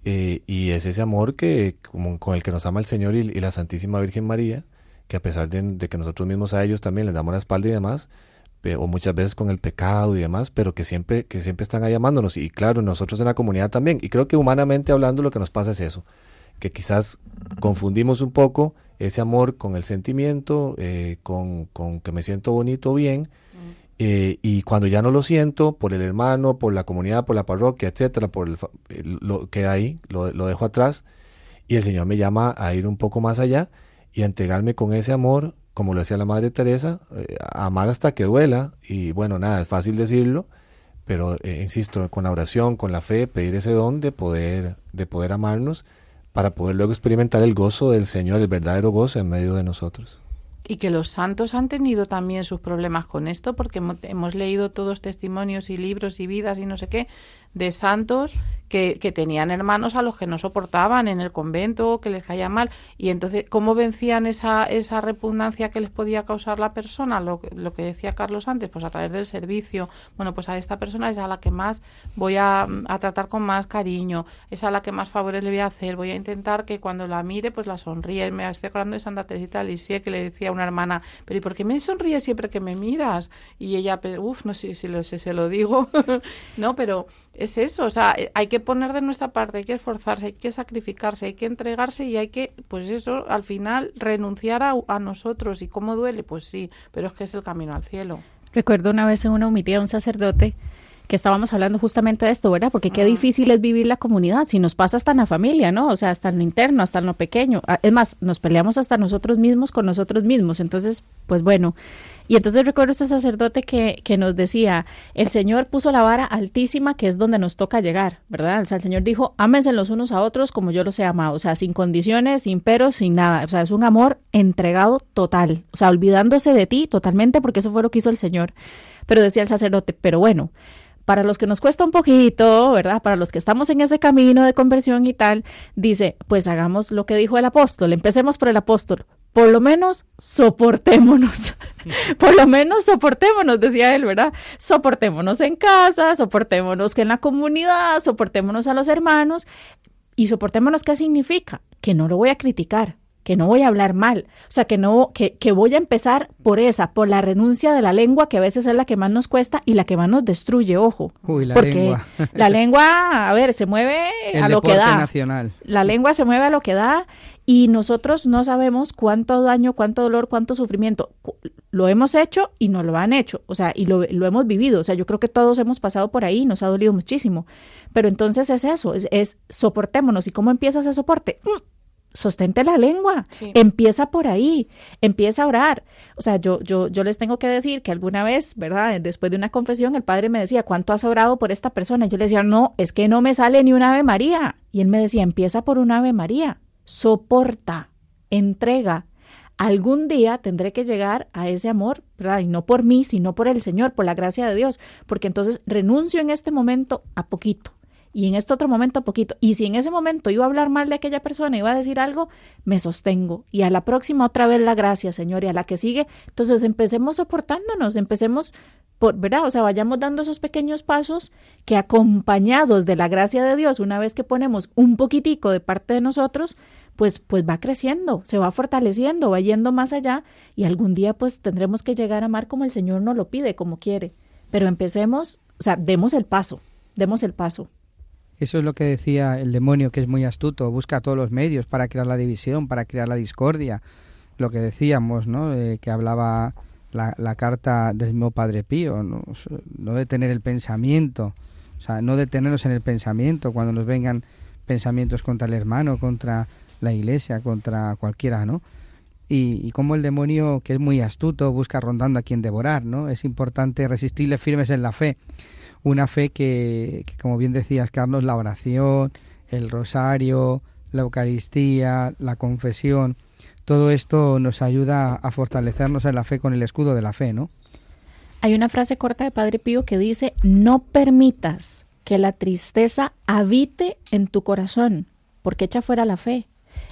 Eh, y es ese amor que como, con el que nos ama el Señor y, y la Santísima Virgen María, que a pesar de, de, que nosotros mismos a ellos también les damos la espalda y demás, o muchas veces con el pecado y demás, pero que siempre, que siempre están ahí amándonos. Y claro, nosotros en la comunidad también. Y creo que humanamente hablando lo que nos pasa es eso, que quizás confundimos un poco ese amor con el sentimiento, eh, con, con, que me siento bonito, bien, mm. eh, y cuando ya no lo siento, por el hermano, por la comunidad, por la parroquia, etcétera, por el, lo que ahí, lo, lo dejo atrás, y el Señor me llama a ir un poco más allá y a entregarme con ese amor como lo decía la Madre Teresa, eh, amar hasta que duela, y bueno, nada, es fácil decirlo, pero eh, insisto, con la oración, con la fe, pedir ese don de poder, de poder amarnos, para poder luego experimentar el gozo del Señor, el verdadero gozo en medio de nosotros. Y que los santos han tenido también sus problemas con esto, porque hemos leído todos testimonios y libros y vidas y no sé qué, de santos que, que, tenían hermanos a los que no soportaban en el convento, que les caía mal. Y entonces, ¿cómo vencían esa, esa repugnancia que les podía causar la persona? Lo, lo que decía Carlos antes, pues a través del servicio. Bueno, pues a esta persona es a la que más voy a, a, tratar con más cariño, es a la que más favores le voy a hacer. Voy a intentar que cuando la mire, pues la sonríe. Me estoy acordando de Santa Teresita de que le decía a una hermana, pero ¿y por qué me sonríes siempre que me miras? Y ella, uff, no sé si lo, si se lo digo, no, pero es eso, o sea, eh, hay que poner de nuestra parte, hay que esforzarse, hay que sacrificarse, hay que entregarse y hay que, pues eso, al final renunciar a, a nosotros. ¿Y cómo duele? Pues sí, pero es que es el camino al cielo. Recuerdo una vez en una homilía un sacerdote que estábamos hablando justamente de esto, ¿verdad? Porque qué difícil es vivir la comunidad, si nos pasa hasta en la familia, ¿no? O sea, hasta en lo interno, hasta en lo pequeño. Ah, es más, nos peleamos hasta nosotros mismos con nosotros mismos. Entonces, pues bueno. Y entonces recuerdo este sacerdote que, que nos decía, el Señor puso la vara altísima, que es donde nos toca llegar, ¿verdad? O sea, el Señor dijo, ámense los unos a otros como yo los he amado, o sea, sin condiciones, sin peros, sin nada. O sea, es un amor entregado total, o sea, olvidándose de ti totalmente, porque eso fue lo que hizo el Señor. Pero decía el sacerdote, pero bueno, para los que nos cuesta un poquito, ¿verdad? Para los que estamos en ese camino de conversión y tal, dice, pues hagamos lo que dijo el apóstol, empecemos por el apóstol, por lo menos soportémonos, por lo menos soportémonos, decía él, ¿verdad? Soportémonos en casa, soportémonos en la comunidad, soportémonos a los hermanos y soportémonos, ¿qué significa? Que no lo voy a criticar, que no voy a hablar mal, o sea, que no, que, que, voy a empezar por esa, por la renuncia de la lengua, que a veces es la que más nos cuesta y la que más nos destruye, ojo. Uy, la porque lengua. la lengua, a ver, se mueve El a lo que da. nacional. La lengua se mueve a lo que da y nosotros no sabemos cuánto daño, cuánto dolor, cuánto sufrimiento. Lo hemos hecho y no lo han hecho, o sea, y lo, lo hemos vivido. O sea, yo creo que todos hemos pasado por ahí y nos ha dolido muchísimo. Pero entonces es eso, es, es soportémonos. ¿Y cómo empieza ese soporte? Mm, Sostente la lengua, Sí. empieza por ahí, empieza a orar. O sea, yo, yo, yo les tengo que decir que alguna vez, ¿verdad? Después de una confesión, el padre me decía, ¿cuánto has orado por esta persona? Y yo le decía, no, es que no me sale ni un Ave María. Y él me decía, empieza por un Ave María, soporta, entrega. Algún día tendré que llegar a ese amor, ¿verdad? Y no por mí, sino por el Señor, por la gracia de Dios, porque entonces renuncio en este momento a poquito y en este otro momento poquito. Y si en ese momento iba a hablar mal de aquella persona, iba a decir algo, me sostengo. Y a la próxima otra vez la gracia, Señor, y a la que sigue. Entonces empecemos soportándonos, empecemos por, ¿verdad? O sea, vayamos dando esos pequeños pasos que acompañados de la gracia de Dios, una vez que ponemos un poquitico de parte de nosotros, pues, pues va creciendo, se va fortaleciendo, va yendo más allá y algún día pues tendremos que llegar a amar como el Señor nos lo pide, como quiere. Pero empecemos, o sea, demos el paso, demos el paso. Eso es lo que decía el demonio, que es muy astuto, busca todos los medios para crear la división, para crear la discordia. Lo que decíamos, ¿no? Eh, que hablaba la, carta del mismo Padre Pío, ¿no? no detener el pensamiento, o sea, no detenernos en el pensamiento cuando nos vengan pensamientos contra el hermano, contra la iglesia, contra cualquiera, ¿no? Y, y como el demonio, que es muy astuto, busca rondando a quien devorar, ¿no? Es importante resistirle firmes en la fe una fe que, como bien decías, Carlos, la oración, el rosario, la Eucaristía, la confesión, todo esto nos ayuda a fortalecernos en la fe con el escudo de la fe, ¿no? Hay una frase corta de Padre Pío que dice, no permitas que la tristeza habite en tu corazón, porque echa fuera la fe.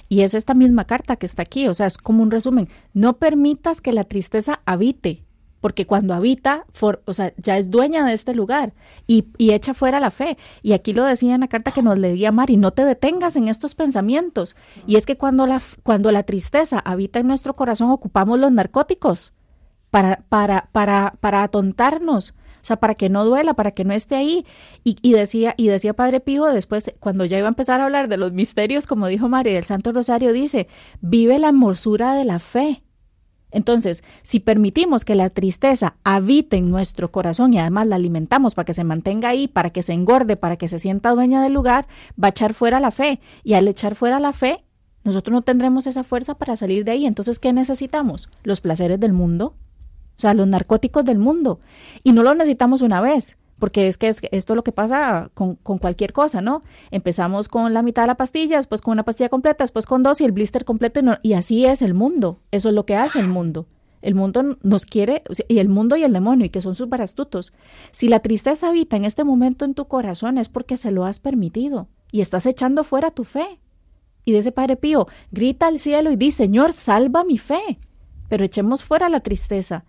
Y es esta misma carta que está aquí, o sea, es como un resumen. No permitas que la tristeza habite, porque cuando habita, o sea, ya es dueña de este lugar y, y, echa fuera la fe. Y aquí lo decía en la carta que nos leía Mari, no te detengas en estos pensamientos. Y es que cuando la, cuando la tristeza habita en nuestro corazón, ocupamos los narcóticos para, para, para, para atontarnos, o sea, para que no duela, para que no esté ahí. Y, y, decía, y decía Padre Pío después, cuando ya iba a empezar a hablar de los misterios, como dijo María del Santo Rosario, dice, vive la hermosura de la fe. Entonces, si permitimos que la tristeza habite en nuestro corazón y además la alimentamos para que se mantenga ahí, para que se engorde, para que se sienta dueña del lugar, va a echar fuera la fe. Y al echar fuera la fe, nosotros no tendremos esa fuerza para salir de ahí. Entonces, ¿qué necesitamos? Los placeres del mundo, o sea, los narcóticos del mundo. Y no los necesitamos una vez, porque es que es, esto es lo que pasa con, cualquier cosa, ¿no? Empezamos con la mitad de la pastilla, después con una pastilla completa, después con dos y el blister completo, y, así es el mundo. Eso es lo que hace el mundo. El mundo nos quiere, y el mundo y el demonio, y que son súper astutos. Si la tristeza habita en este momento en tu corazón, es porque se lo has permitido y estás echando fuera tu fe. Y de ese Padre Pío, grita al cielo y dice, Señor, salva mi fe. Pero echemos fuera la tristeza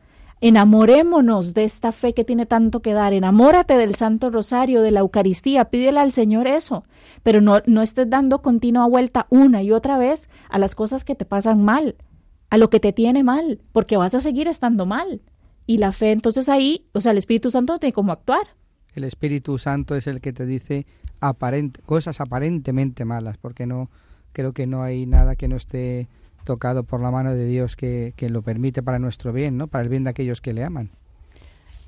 Enamorémonos de esta fe que tiene tanto que dar. Enamórate del Santo Rosario, de la Eucaristía. Pídele al Señor eso. Pero no, no estés dando continua vuelta una y otra vez a las cosas que te pasan mal, a lo que te tiene mal, porque vas a seguir estando mal. Y la fe, entonces ahí, o sea, el Espíritu Santo tiene cómo actuar. El Espíritu Santo es el que te dice cosas aparentemente malas, porque no creo que no hay nada que no esté tocado por la mano de Dios que, que, lo permite para nuestro bien, ¿no? Para el bien de aquellos que le aman.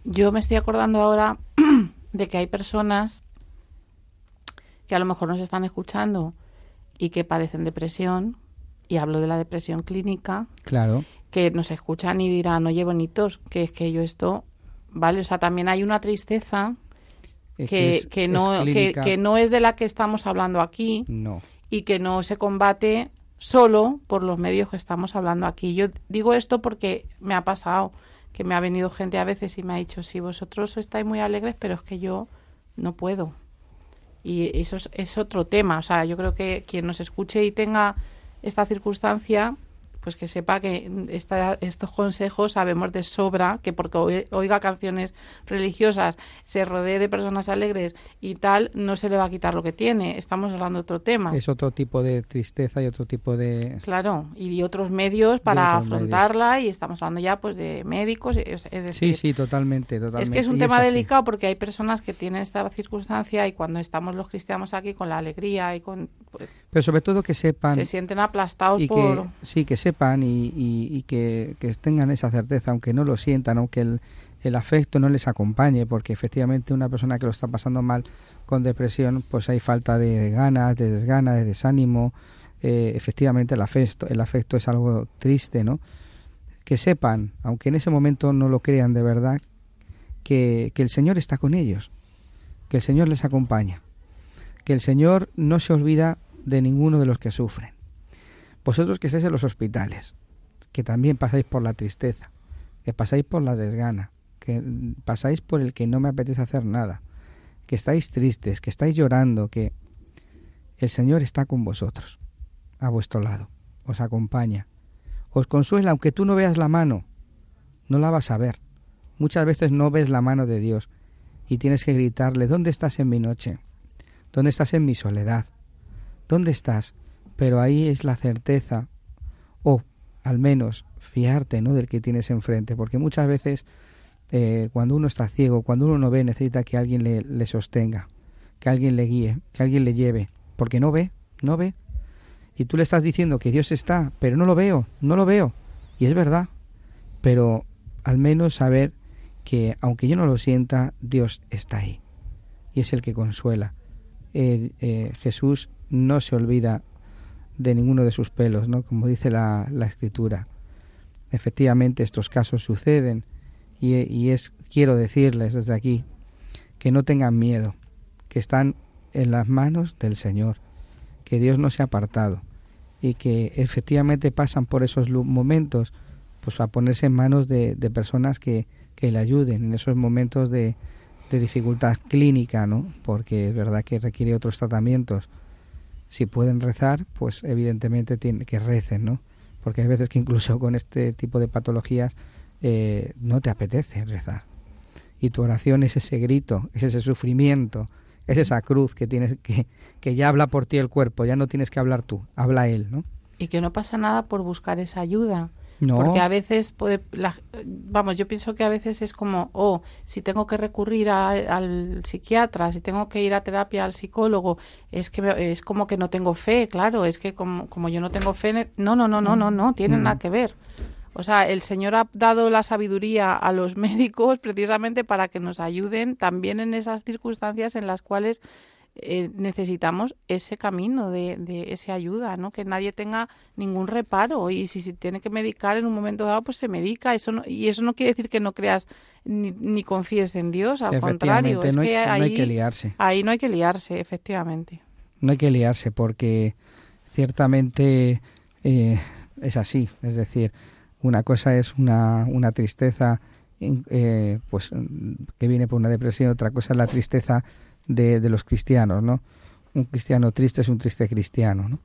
Yo me estoy acordando ahora de que hay personas que a lo mejor nos están escuchando y que padecen depresión, y hablo de la depresión clínica, claro. que nos escuchan y dirán, oye, bonitos, que es que yo esto, vale, o sea, también hay una tristeza que, que, no, que, que, no es de la que estamos hablando aquí no. y que no se combate solo por los medios que estamos hablando aquí. Yo digo esto porque me ha pasado que me ha venido gente a veces y me ha dicho, sí, vosotros estáis muy alegres, pero es que yo no puedo. Y eso es, es otro tema. O sea, yo creo que quien nos escuche y tenga esta circunstancia, pues que sepa que estos consejos sabemos de sobra que porque oiga canciones religiosas, se rodee de personas alegres y tal, no se le va a quitar lo que tiene. Estamos hablando de otro tema. Es otro tipo de tristeza y otro tipo de... Claro, y de otros medios para afrontarla y estamos hablando ya pues de médicos. Es, decir, sí, sí, totalmente, totalmente. Es que es un tema delicado porque hay personas que tienen esta circunstancia y cuando estamos los cristianos aquí con la alegría y con... Pues, Pero sobre todo que sepan... Se sienten aplastados y por... Que, sí, que sepan y, que, tengan esa certeza, aunque no lo sientan, aunque el, afecto no les acompañe, porque efectivamente una persona que lo está pasando mal con depresión, pues hay falta de ganas, de desganas, de desánimo. Eh, efectivamente el afecto, el afecto es algo triste, ¿no? Que sepan, aunque en ese momento no lo crean de verdad, que el Señor está con ellos, que el Señor les acompaña, que el Señor no se olvida de ninguno de los que sufren vosotros que estáis en los hospitales, que también pasáis por la tristeza, que pasáis por la desgana, que pasáis por el que no me apetece hacer nada, que estáis tristes, que estáis llorando, que el Señor está con vosotros, a vuestro lado, os acompaña, os consuela, aunque tú no veas la mano, no la vas a ver. Muchas veces no ves la mano de Dios y tienes que gritarle, ¿dónde estás en mi noche? ¿Dónde estás en mi soledad? ¿Dónde estás? Pero ahí es la certeza, o al menos fiarte ¿no? del que tienes enfrente, porque muchas veces eh, cuando uno está ciego, cuando uno no ve, necesita que alguien le, sostenga, que alguien le guíe, que alguien le lleve, porque no ve, no ve. Y tú le estás diciendo que Dios está, pero no lo veo, no lo veo. Y es verdad, pero al menos saber que aunque yo no lo sienta, Dios está ahí. Y es el que consuela. Eh, eh, Jesús no se olvida de ninguno de sus pelos, ¿no? Como dice la, la escritura. Efectivamente, estos casos suceden y, y, es, quiero decirles desde aquí, que no tengan miedo, que están en las manos del Señor, que Dios no se ha apartado y que efectivamente pasan por esos momentos pues a ponerse en manos de, de personas que, que, le ayuden en esos momentos de, de dificultad clínica, ¿no? Porque es verdad que requiere otros tratamientos si pueden rezar, pues evidentemente tienen que recen, ¿no? Porque hay veces que incluso con este tipo de patologías eh, no te apetece rezar. Y tu oración es ese grito, es ese sufrimiento, es esa cruz que tienes que, que ya habla por ti el cuerpo, ya no tienes que hablar tú, habla él, ¿no? Y que no pasa nada por buscar esa ayuda. No. Porque a veces puede, la- vamos, yo pienso que a veces es como, oh, si tengo que recurrir a- al psiquiatra, si tengo que ir a terapia al psicólogo, es que me- es como que no tengo fe, claro, es que como, como yo no tengo fe, ne- no, no, no, no, no, no, tiene Mm. nada que ver. O sea, el Señor ha dado la sabiduría a los médicos precisamente para que nos ayuden también en esas circunstancias en las cuales eh, necesitamos ese camino de, de esa ayuda, ¿no? Que nadie tenga ningún reparo y si se tiene que medicar en un momento dado, pues se medica. Eso no, y eso no quiere decir que no creas ni, ni confíes en Dios, al contrario, es no hay, que no ahí, hay que liarse. ahí no hay que liarse, efectivamente. No hay que liarse porque ciertamente eh, es así. Es decir, una cosa es una, una tristeza eh, pues que viene por una depresión, otra cosa es la tristeza de, de los cristianos, ¿no? Un cristiano triste es un triste cristiano, ¿no?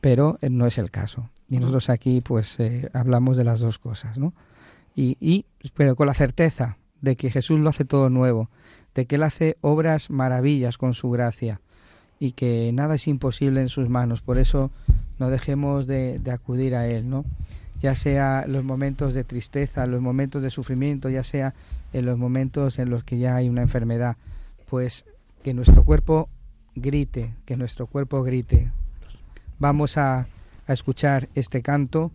Pero eh, no es el caso. Y nosotros aquí pues eh, hablamos de las dos cosas, ¿no? Y, y, pero con la certeza de que Jesús lo hace todo nuevo, de que Él hace obras maravillas con su gracia y que nada es imposible en sus manos. Por eso no dejemos de, de acudir a Él, ¿no? Ya sea en los momentos de tristeza, en los momentos de sufrimiento, ya sea en los momentos en los que ya hay una enfermedad, pues que nuestro cuerpo grite, que nuestro cuerpo grite. Vamos a, a escuchar este canto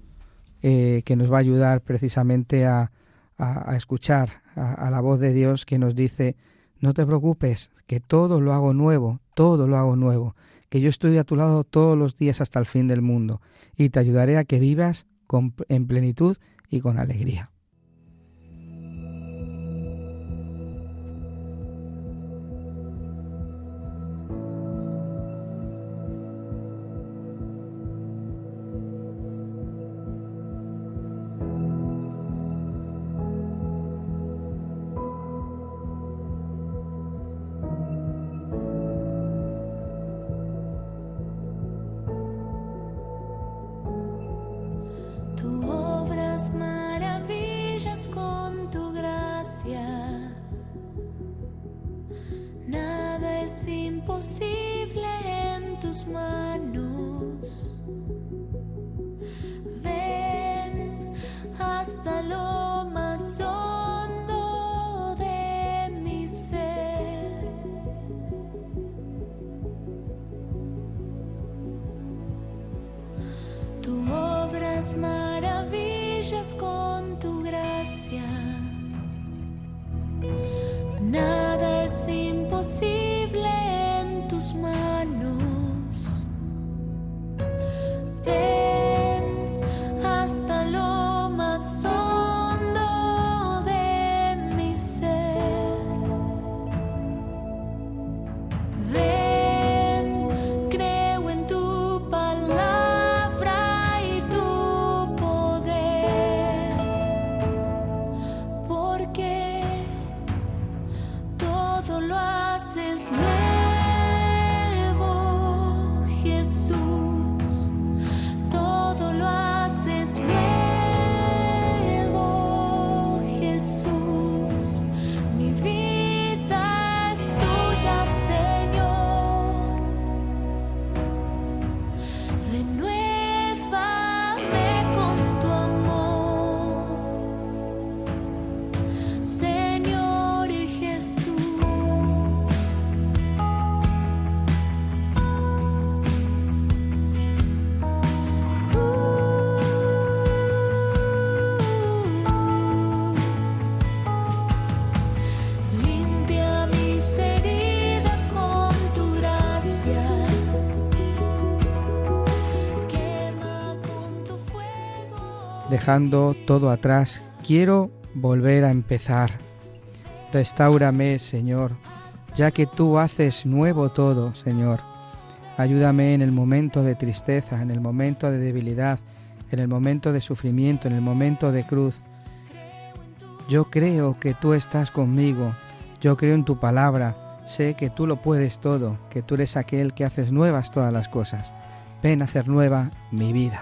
eh, que nos va a ayudar precisamente a, a- a escuchar a, la voz de Dios que nos dice, no te preocupes, que todo lo hago nuevo, todo lo hago nuevo, que yo estoy a tu lado todos los días hasta el fin del mundo y te ayudaré a que vivas con- en plenitud y con alegría. Dejando todo atrás, quiero volver a empezar. Restáurame, Señor, ya que tú haces nuevo todo, Señor. Ayúdame en el momento de tristeza, en el momento de debilidad, en el momento de sufrimiento, en el momento de cruz. Yo creo que tú estás conmigo, yo creo en tu palabra, sé que tú lo puedes todo, que tú eres aquel que haces nuevas todas las cosas. Ven a hacer nueva mi vida.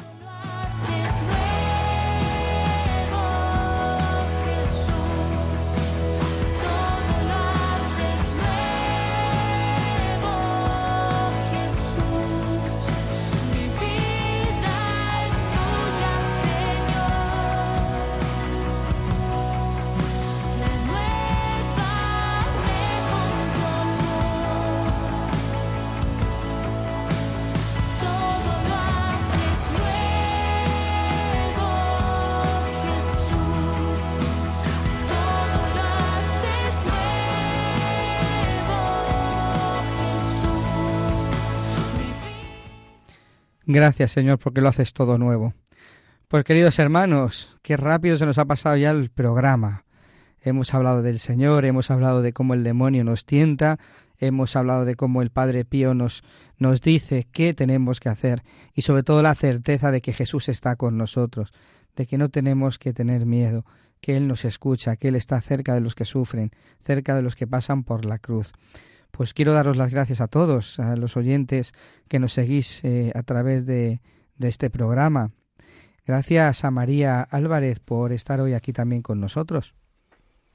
Gracias, Señor, porque lo haces todo nuevo. Pues queridos hermanos, qué rápido se nos ha pasado ya el programa. Hemos hablado del Señor, hemos hablado de cómo el demonio nos tienta, hemos hablado de cómo el Padre Pío nos, nos dice qué tenemos que hacer y sobre todo la certeza de que Jesús está con nosotros, de que no tenemos que tener miedo, que Él nos escucha, que Él está cerca de los que sufren, cerca de los que pasan por la cruz. Pues quiero daros las gracias a todos, a los oyentes que nos seguís eh, a través de, de este programa. Gracias a María Álvarez por estar hoy aquí también con nosotros.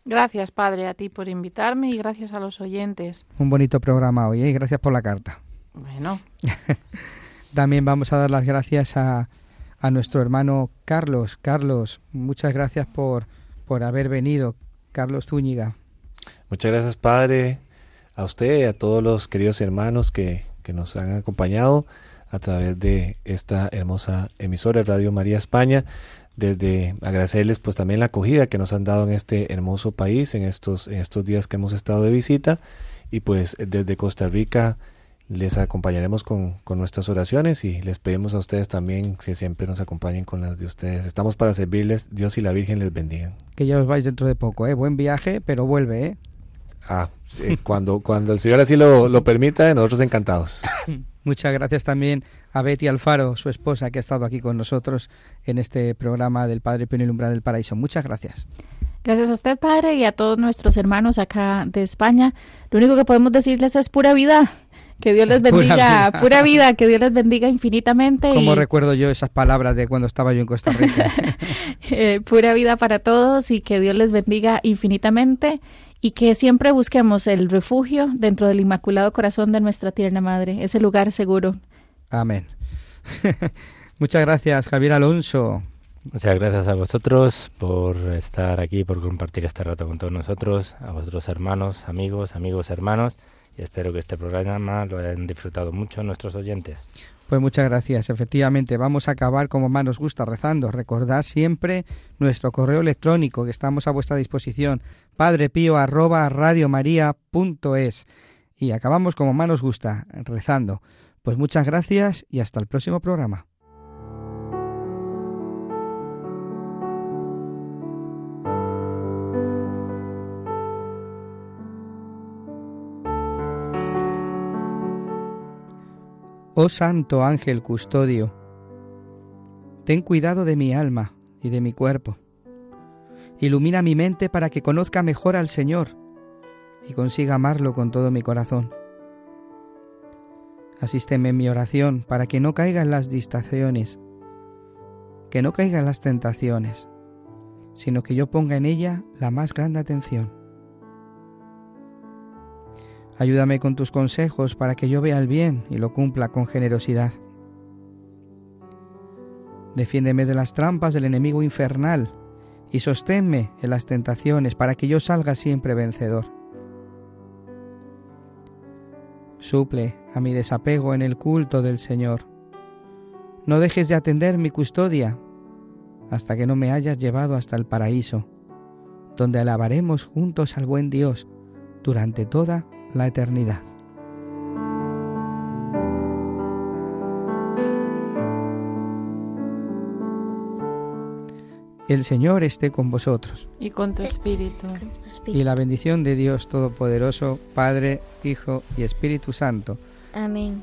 Gracias, Padre, a ti por invitarme y gracias a los oyentes. Un bonito programa hoy, ¿eh? y gracias por la carta. Bueno, También vamos a dar las gracias a, a nuestro hermano Carlos. Carlos, muchas gracias por, por haber venido. Carlos Zúñiga. Muchas gracias, Padre, a usted y a todos los queridos hermanos que, que nos han acompañado a través de esta hermosa emisora Radio María España. Desde agradecerles pues también la acogida que nos han dado en este hermoso país en estos, en estos días que hemos estado de visita. Y pues desde Costa Rica les acompañaremos con, con nuestras oraciones y les pedimos a ustedes también que siempre nos acompañen con las de ustedes. Estamos para servirles. Dios y la Virgen les bendigan. Que ya os vais dentro de poco, ¿eh? Buen viaje, pero vuelve, ¿eh? Ah, sí, cuando, cuando el Señor así lo, lo permita, nosotros encantados. Muchas gracias también a Betty Alfaro, su esposa, que ha estado aquí con nosotros en este programa del Padre en el umbral del paraíso. Muchas gracias. Gracias a usted, Padre, y a todos nuestros hermanos acá de España. Lo único que podemos decirles es pura vida. Que Dios les Pura bendiga, vida. pura vida, que Dios les bendiga infinitamente. Como y, recuerdo yo esas palabras de cuando estaba yo en Costa Rica. eh, pura vida para todos y que Dios les bendiga infinitamente y que siempre busquemos el refugio dentro del Inmaculado Corazón de nuestra tierna Madre, ese lugar seguro. Amén. Muchas gracias, Javier Alonso. Muchas gracias a vosotros por estar aquí, por compartir este rato con todos nosotros, a vuestros hermanos, amigos, amigos, hermanos, y espero que este programa lo hayan disfrutado mucho nuestros oyentes. Pues muchas gracias. Efectivamente, vamos a acabar como más nos gusta rezando. Recordad siempre nuestro correo electrónico que estamos a vuestra disposición, padrepío arroba radiomaria.es. Y acabamos como más nos gusta, rezando. Pues muchas gracias y hasta el próximo programa. Oh Santo Ángel Custodio, ten cuidado de mi alma y de mi cuerpo. Ilumina mi mente para que conozca mejor al Señor y consiga amarlo con todo mi corazón. Asísteme en mi oración para que no caiga en las distracciones, que no caiga en las tentaciones, sino que yo ponga en ella la más grande atención. Ayúdame con tus consejos para que yo vea el bien y lo cumpla con generosidad. Defiéndeme de las trampas del enemigo infernal y sosténme en las tentaciones para que yo salga siempre vencedor. Suple a mi desapego en el culto del Señor. No dejes de atender mi custodia hasta que no me hayas llevado hasta el paraíso, donde alabaremos juntos al buen Dios durante toda la eternidad. El Señor esté con vosotros y con tu espíritu. y la bendición de Dios Todopoderoso, Padre, Hijo y Espíritu Santo, Amén.